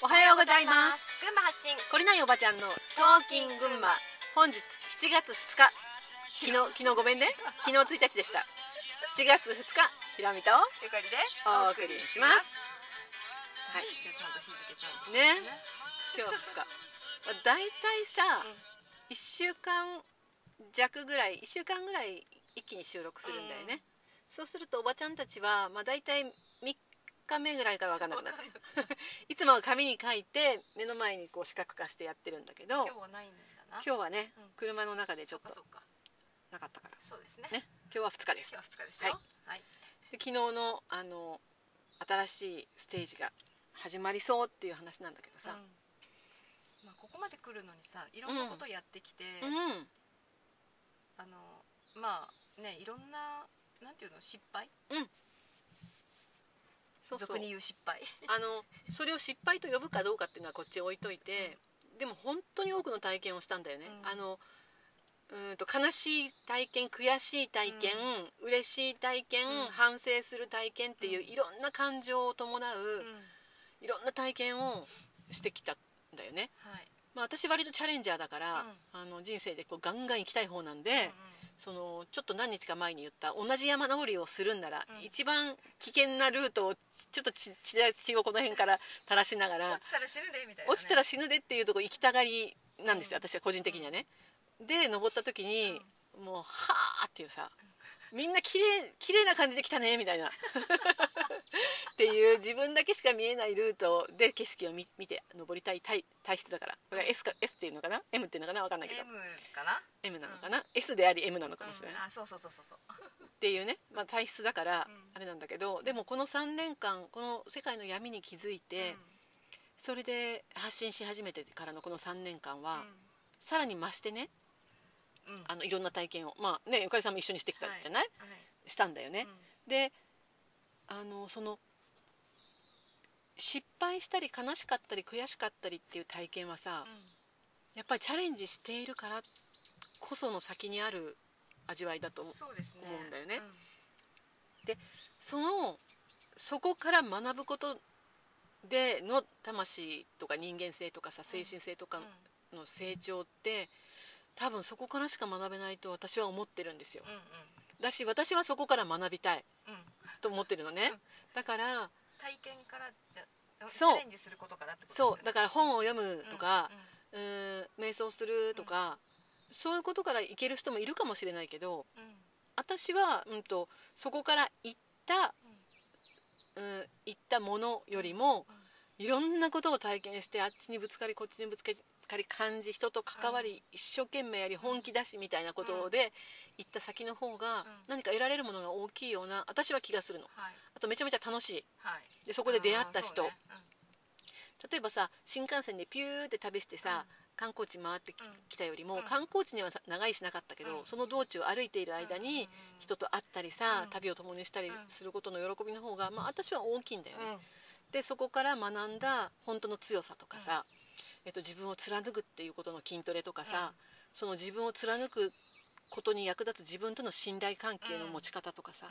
おはようございます。群馬発信懲りないおばちゃんのトーキン群馬。本日7月2日。昨日昨日ごめんね。昨日1日でした。7月2日ひろみとゆかりでお送りします。はい。い。ちゃんと日付ちゃんとね。今日は2日。まあ大体さ、1週間弱ぐらい1週間ぐらい一気に収録するんだよね、そうするとおばちゃんたちは、まあ、大体3日目ぐらいから分かんなくなってい。つもは紙に書いて目の前にこう視覚化してやってるんだけど今日はないんだな。今日はね、うん。車の中でちょっとなかったから。そうですね。ね。今日は2日です。今日は2日ですよ。はい。で昨日のあの新しいステージが始まりそうっていう話なんだけどさ、うん。まあここまで来るのにさいろんなことやってきてうん。あのまあねいろんななんていうの失敗？そうそう。俗に言う失敗。あのそれを失敗と呼ぶかどうかっていうのはこっち置いといて、でも本当に多くの体験をしたんだよね、うん。あのうーんと悲しい体験悔しい体験、嬉しい体験、うん。反省する体験っていう、うん。いろんな感情を伴う、うん。いろんな体験をしてきたんだよね、はい。まあ、私割とチャレンジャーだから、うん。あの人生でこうガンガン行きたい方なんで、そのちょっと何日か前に言った同じ山登りをするんなら、うん。一番危険なルートをちょっと血血をこの辺から垂らしながら落ちたら死ぬでみたいなね落ちたら死ぬでっていうとこ行きたがりなんですよ、うん私は個人的にはね。で登った時に、もうはあっていうさみんな綺麗綺麗な感じで来たねみたいなっていう自分だけしか見えないルートで景色を見見て登りたい体体質だから。これは S, か S っていうのかな？M っていうのかな？分かんないけど。M かな？M なのかな、S であり M なのかもしれない、うん。あそうそうそうそうそう。っていうね、まあ、体質だからうん。あれなんだけど、でもこの3年間この世界の闇に気づいて、それで発信し始めてからのこの3年間は、さらに増してねうん。うんあのいろんな体験を。まあねゆかりさんも一緒にしてきたじゃない、はい。したんだよね、うん。であのその失敗したり悲しかったり悔しかったりっていう体験はさ、やっぱりチャレンジしているからこその先にある味わいだと思うそうですね。思うんだよね。そのそこから学ぶことでの魂とか人間性とかさ精神性とかの成長って多分そこからしか学べないと私は思ってるんですよ。うんうん。だし私はそこから学びたいうんうん。と思ってるのね。うん。だから体験からじゃそう。チャレンジすることからってことそう。だかから本を読むとか、うーん瞑想するとか、そういうことからいける人もいるかもしれないけど私は、うん、とそこから行った、うん、行ったものよりもいろんなことを体験してあっちにぶつかりこっちにぶつかり感じ人と関わり、一生懸命やり本気出しみたいなことで行った先の方が何か得られるものが大きいような私は気がするの。はい。あとめちゃめちゃ楽しい。はい。でそこで出会った人、あーそうね。例えばさ新幹線でピューって旅してさ、観光地回ってき,、うん。たよりも、うん。観光地にはさ長いしなかったけど、うん。その道中歩いている間に人と会ったりさ、うん。旅を共にしたりうん。することの喜びの方が、まあ、私は大きいんだよね、うん。うんでそこから学んだ本当の強さとかさ、えっと、自分を貫くっていうことの筋トレとかさ、その自分を貫くことに役立つ自分との信頼関係の持ち方とかさ、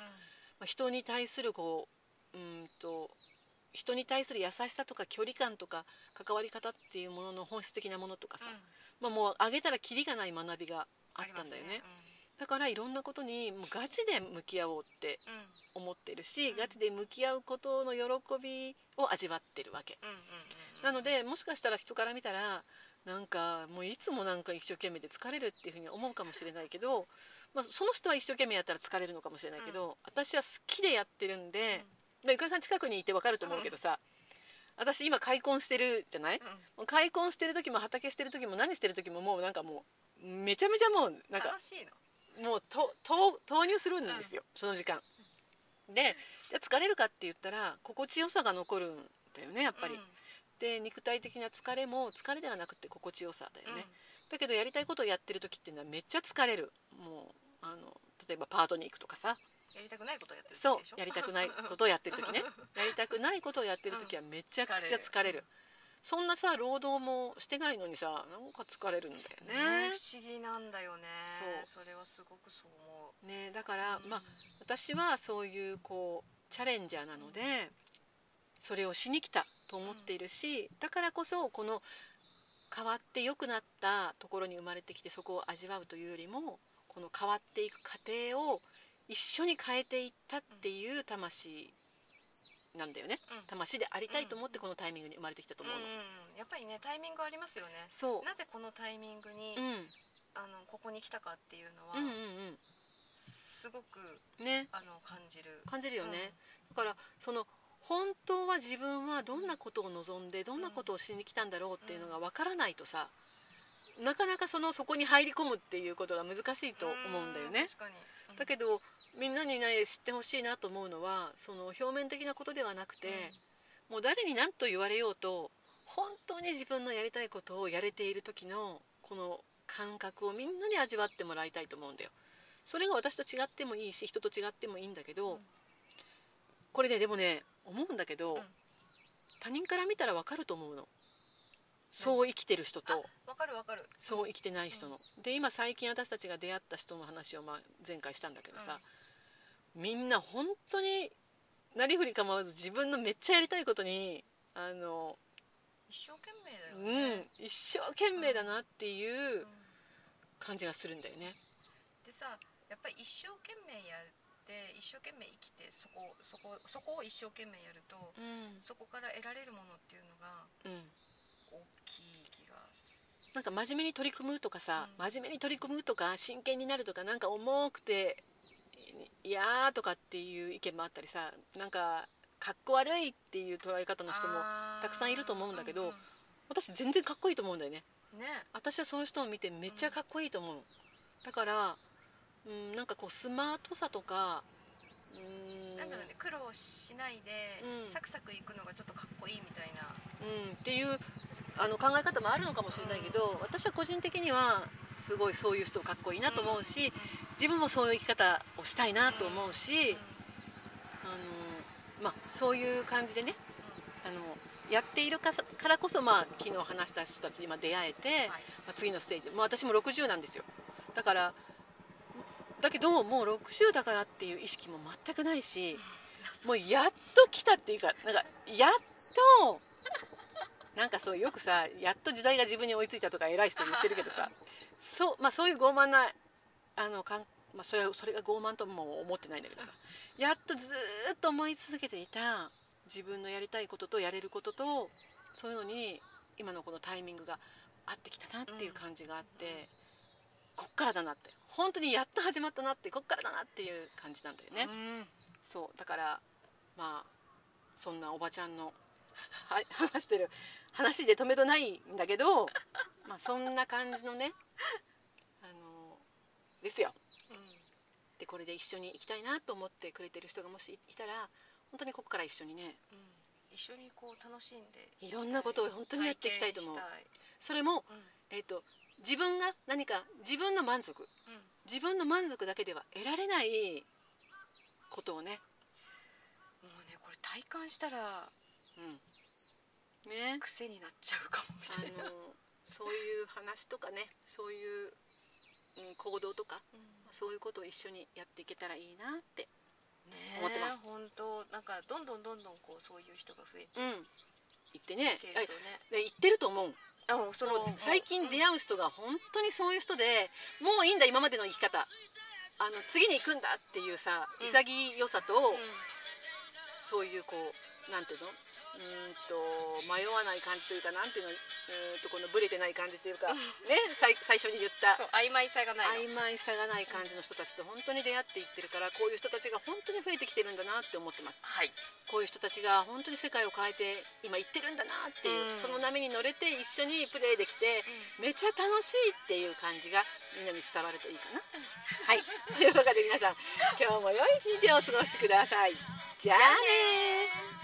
まあ、人に対するこううーんと人に対する優しさとか距離感とか関わり方っていうものの本質的なものとかさ、まあ、もうあげたらキリがない学びがあったんだよね。だからいろんなことにもうガチで向き合おうって思ってるし、うん。ガチで向き合うことの喜びを味わってるわけ、うんうんうん。なのでもしかしたら人から見たらなんかもういつもなんか一生懸命で疲れるっていうふうに思うかもしれないけど、まあ、その人は一生懸命やったら疲れるのかもしれないけど、私は好きでやってるんで、まあゆかりさん近くにいて分かると思うけどさ、私今開墾してるじゃない、もう開墾してる時も畑してる時も何してる時ももうなんかもうめちゃめちゃもうなんか楽しいの。もうとと投入するんですよ、その時間。でじゃあ疲れるかって言ったら心地よさが残るんだよねやっぱり、で肉体的な疲れも疲れではなくて心地よさだよね、だけどやりたいことをやってる時っていうのはめっちゃ疲れる。もうあの例えばパートに行くとかさ。やりたくないことやってるそうでしょ？やりたくないことをやってる時ね。やりたくないことをやってる時はめちゃくちゃ疲れる。そんなさ労働もしてないのにさなんか疲れるんだよねね。不思議なんだよね。そう。それはすごくそう思う。ねだから、うん。まあ私はそういうこうチャレンジャーなのでそれをしに来たと思っているし、だからこそこの変わって良くなったところに生まれてきてそこを味わうというよりもこの変わっていく過程を一緒に変えていったっていう魂なんだよね、うん。魂でありたいと思ってこのタイミングに生まれてきたと思うの、うんやっぱりねタイミングありますよね。そう。なぜこのタイミングに、うん。あのここに来たかっていうのは、うんうんすごくうんね。あの感じる。感じるよね、だからその本当は自分はどんなことを望んでどんなことをしに来たんだろうっていうのが分からないとさなかなかそのそこに入り込むっていうことが難しいと思うんだよね。だけどみんなにね知ってほしいなと思うのはその表面的なことではなくて、もう誰に何と言われようと本当に自分のやりたいことをやれている時のこの感覚をみんなに味わってもらいたいと思うんだよ。それが私と違ってもいいし人と違ってもいいんだけど、うん。これねでもね思うんだけど、うん。他人から見たら分かると思うの。そう生きてる人と。わかるわかる。そう生きてない人の、で今最近私たちが出会った人の話をまあ前回したんだけどさ、みんな本当になりふり構わず自分のめっちゃやりたいことにあの、一生懸う命だよね、ん、一生懸命だなっていううん。感じがするんだよね。でさやっぱり一生懸命やって一生懸命生きてそこそこそこを一生懸命やるとうん。そこから得られるものっていうのがうん。大きい気がすなんか真面目に取り組むとかさ、うん。真面目に取り組むとか真剣になるとかなんか重くていやーとかっていう意見もあったりさなんかかっこ悪いっていう捉え方の人もたくさんいると思うんだけどうんうん私全然かっこいいと思うんだよね。ね。私はそういう人を見てめっちゃかっこいいと思う、だから、うん、なんかこうスマートさとかうん。なんだろうね苦労しないで、うん。サクサクいくのがちょっとかっこいいみたいな。うん、っていうあの考え方もあるのかもしれないけど私は個人的にはすごいそういう人かっこいいなと思うし、自分もそういう生き方をしたいなと思うし、あのまあ、そういう感じでねあのやっているからこそ、まあ、昨日話した人たちに今出会えて、はい。まあ、次のステージ、まあ、私も60なんですよ。だからだけどもう60だからっていう意識も全くないしもうやっと来たっていうかなんかやっとなんかそうよくさやっと時代が自分に追いついたとか偉い人言ってるけどさそう,、まあ、そういう傲慢なあのかん、まあ、それそれが傲慢とも思ってないんだけどさやっとずーっと思い続けていた自分のやりたいこととやれることとそういうのに今のこのタイミングが合ってきたなっていう感じがあって、こっからだなって本当にやっと始まったなってこっからだなっていう感じなんだよね。うん。そうだからまあそんなおばちゃんのは 話してる。話で止めどないんだけどまあそんな感じのねあのですよ。でこれで一緒に行きたいなと思ってくれてる人がもしいたら本当にここから一緒にねうん。一緒にこう楽しんでいろんなことを本当にやっていきたいと思う。それも、したいえー、と自分が何か自分の満足。うん。うん自分の満足だけでは得られないことをね、もうねこれ体感したらうん、ね。癖になっちゃうかもみたいな、そういう話とかね。そういう、うん、行動とか。うん。そういうことを一緒にやっていけたらいいなって。ね思ってます。本当。なんかどんどんどんどんこうそういう人が増えてうん。言ってね。ね、で言ってると思うあそもう最近出会う人が本当にそういう人でもういいんだ今までの生き方。あの次に行くんだっていうさうん。潔さと、うん。そういうこうなんていうの？うーんと迷わない感じというかなんていうのうーんとこのブレてない感じというか、うん。ね最最初に言った曖昧さがないの。曖昧さがない感じの人たちと本当に出会っていってるからこういう人たちが本当に増えてきてるんだなって思ってます。はい。こういう人たちが本当に世界を変えて今行ってるんだなっていう、うん。その波に乗れて一緒にプレーできてめちゃ楽しいっていう感じがみんなに伝わるといいかな。はい。というわけで皆さん今日も良い一日をお過ごしください。じゃあねー